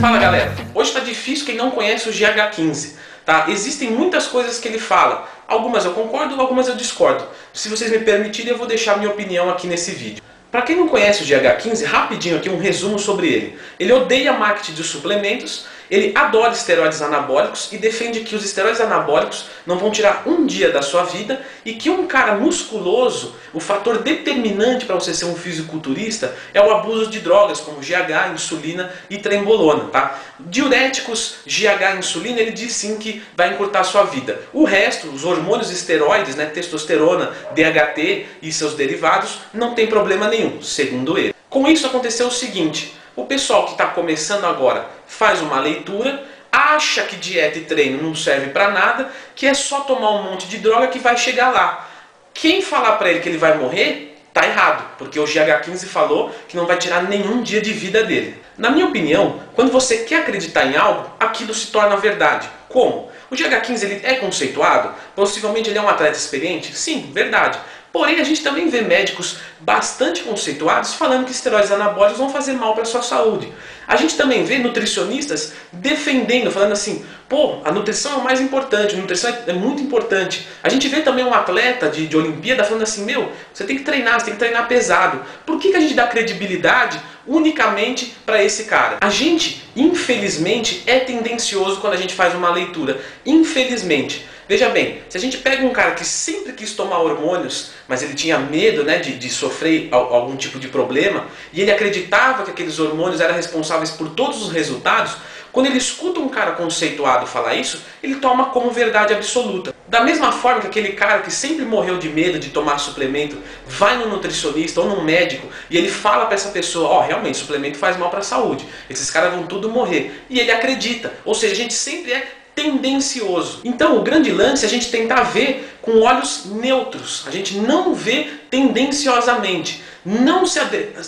Fala galera, hoje tá difícil quem não conhece o GH15. Tá? Existem muitas coisas que ele fala, algumas eu concordo, algumas eu discordo. Se vocês me permitirem, eu vou deixar minha opinião aqui nesse vídeo. Para quem não conhece o GH15, rapidinho aqui um resumo sobre ele. Ele odeia marketing de suplementos, ele adora esteroides anabólicos e defende que os esteroides anabólicos não vão tirar um dia da sua vida e que um cara musculoso, o fator determinante para você ser um fisiculturista é o abuso de drogas como GH, insulina e trembolona. Tá? Diuréticos, GH, insulina, ele diz sim que vai encurtar a sua vida. O resto, os hormônios esteroides, né, testosterona, DHT e seus derivados, não tem problema nenhum, segundo ele. Com isso aconteceu o seguinte, o pessoal que está começando agora faz uma leitura, acha que dieta e treino não serve para nada, que é só tomar um monte de droga que vai chegar lá. Quem falar para ele que ele vai morrer, tá errado, porque o GH15 falou que não vai tirar nenhum dia de vida dele. Na minha opinião, quando você quer acreditar em algo, aquilo se torna verdade. Como? O GH15 ele é conceituado? Possivelmente ele é um atleta experiente? Sim, verdade. Porém, a gente também vê médicos bastante conceituados falando que esteroides anabólicos vão fazer mal para a sua saúde. A gente também vê nutricionistas defendendo, falando assim, pô, a nutrição é o mais importante, a nutrição é muito importante. A gente vê também um atleta de, de Olimpíada falando assim, meu, você tem que treinar, você tem que treinar pesado. Por que, que a gente dá credibilidade unicamente para esse cara? A gente, infelizmente, é tendencioso quando a gente faz uma leitura. Infelizmente. Veja bem, se a gente pega um cara que sempre quis tomar hormônios, mas ele tinha medo né, de, de sofrer algum tipo de problema, e ele acreditava que aqueles hormônios eram responsáveis por todos os resultados, quando ele escuta um cara conceituado falar isso, ele toma como verdade absoluta. Da mesma forma que aquele cara que sempre morreu de medo de tomar suplemento, vai no nutricionista ou num médico e ele fala para essa pessoa, ó, oh, realmente suplemento faz mal para a saúde. Esses caras vão tudo morrer. E ele acredita. Ou seja, a gente sempre é tendencioso. Então, o grande lance é a gente tentar ver com olhos neutros. A gente não vê tendenciosamente. Não se,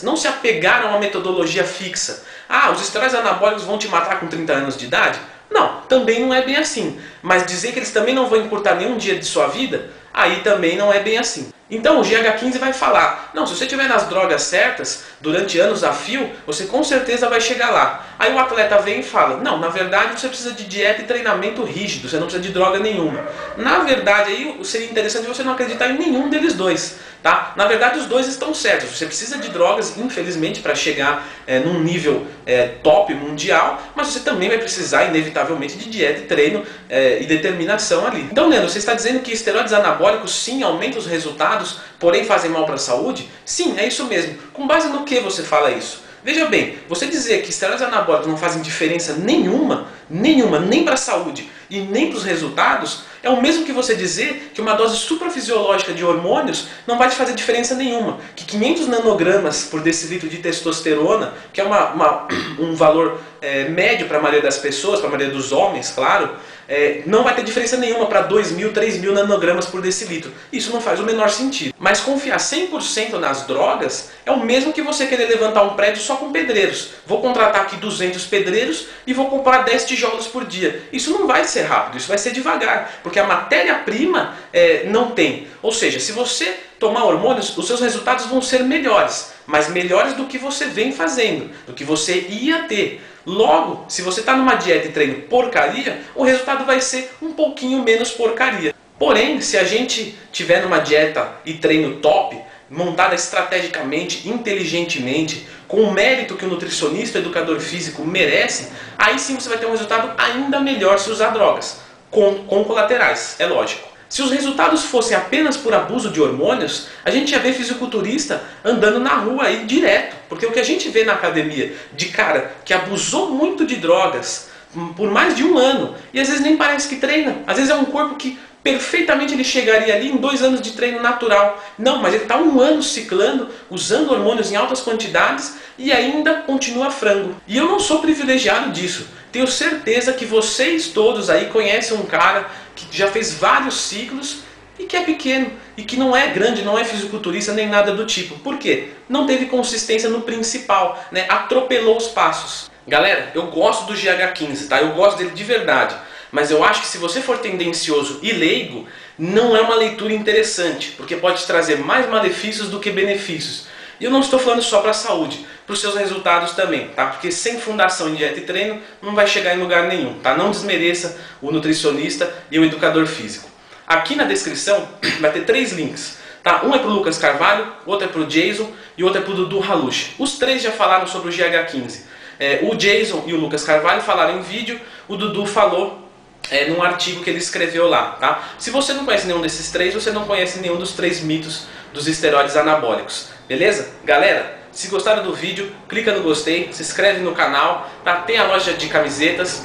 não se apegar a uma metodologia fixa. Ah, os esteroides anabólicos vão te matar com 30 anos de idade? Não, também não é bem assim. Mas dizer que eles também não vão encurtar nenhum dia de sua vida, aí também não é bem assim. Então o GH15 vai falar, não, se você estiver nas drogas certas, durante anos a fio, você com certeza vai chegar lá. Aí o atleta vem e fala, não, na verdade você precisa de dieta e treinamento rígido, você não precisa de droga nenhuma. Na verdade aí seria interessante você não acreditar em nenhum deles dois. Tá? Na verdade os dois estão certos, você precisa de drogas, infelizmente, para chegar é, num nível é, top mundial, mas você também vai precisar, inevitavelmente, de dieta treino é, e determinação ali. Então, Leandro, você está dizendo que esteroides anabólicos sim aumentam os resultados porém fazem mal para a saúde? Sim, é isso mesmo. Com base no que você fala isso? Veja bem, você dizer que esteroides anabólicos não fazem diferença nenhuma, nenhuma, nem para a saúde e nem para os resultados, é o mesmo que você dizer que uma dose suprafisiológica de hormônios não vai te fazer diferença nenhuma. Que 500 nanogramas por decilitro de testosterona, que é uma, uma um valor é, médio para a maioria das pessoas, para a maioria dos homens, claro, é, não vai ter diferença nenhuma para 2 mil, 3 mil nanogramas por decilitro. Isso não faz o menor sentido. Mas confiar 100% nas drogas é o mesmo que você querer levantar um prédio só com pedreiros. Vou contratar aqui 200 pedreiros e vou comprar 10 tijolos por dia. Isso não vai ser rápido, isso vai ser devagar, porque a matéria-prima é, não tem. Ou seja, se você tomar hormônios, os seus resultados vão ser melhores, mas melhores do que você vem fazendo, do que você ia ter. Logo, se você está numa dieta e treino porcaria, o resultado vai ser um pouquinho menos porcaria. Porém, se a gente tiver numa dieta e treino top, montada estrategicamente, inteligentemente, com o mérito que o nutricionista, o educador físico merece, aí sim você vai ter um resultado ainda melhor se usar drogas, com, com colaterais, é lógico. Se os resultados fossem apenas por abuso de hormônios, a gente ia ver fisiculturista andando na rua aí direto. Porque o que a gente vê na academia de cara que abusou muito de drogas por mais de um ano e às vezes nem parece que treina, às vezes é um corpo que perfeitamente ele chegaria ali em dois anos de treino natural. Não, mas ele está um ano ciclando, usando hormônios em altas quantidades e ainda continua frango. E eu não sou privilegiado disso. Tenho certeza que vocês todos aí conhecem um cara que já fez vários ciclos e que é pequeno e que não é grande, não é fisiculturista nem nada do tipo. Por quê? Não teve consistência no principal, né? atropelou os passos. Galera, eu gosto do GH15, tá? Eu gosto dele de verdade. Mas eu acho que se você for tendencioso e leigo, não é uma leitura interessante, porque pode trazer mais malefícios do que benefícios. E eu não estou falando só para a saúde. para os seus resultados também, tá? Porque sem fundação em dieta e treino não vai chegar em lugar nenhum, tá? Não desmereça o nutricionista e o educador físico. Aqui na descrição vai ter três links, tá? Um é para o Lucas Carvalho, outro é para o Jason e outro é para o Dudu Halush. Os três já falaram sobre o GH15. É, o Jason e o Lucas Carvalho falaram em vídeo, o Dudu falou é, num artigo que ele escreveu lá, tá? Se você não conhece nenhum desses três, você não conhece nenhum dos três mitos dos esteroides anabólicos, beleza? Galera, se gostaram do vídeo, clica no gostei, se inscreve no canal, tá? Tem a loja de camisetas,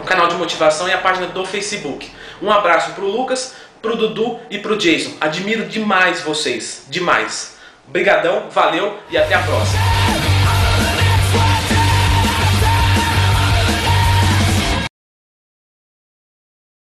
o canal de motivação e a página do Facebook. Um abraço pro Lucas, pro Dudu e pro Jason. Admiro demais vocês, demais. Obrigadão, valeu e até a próxima.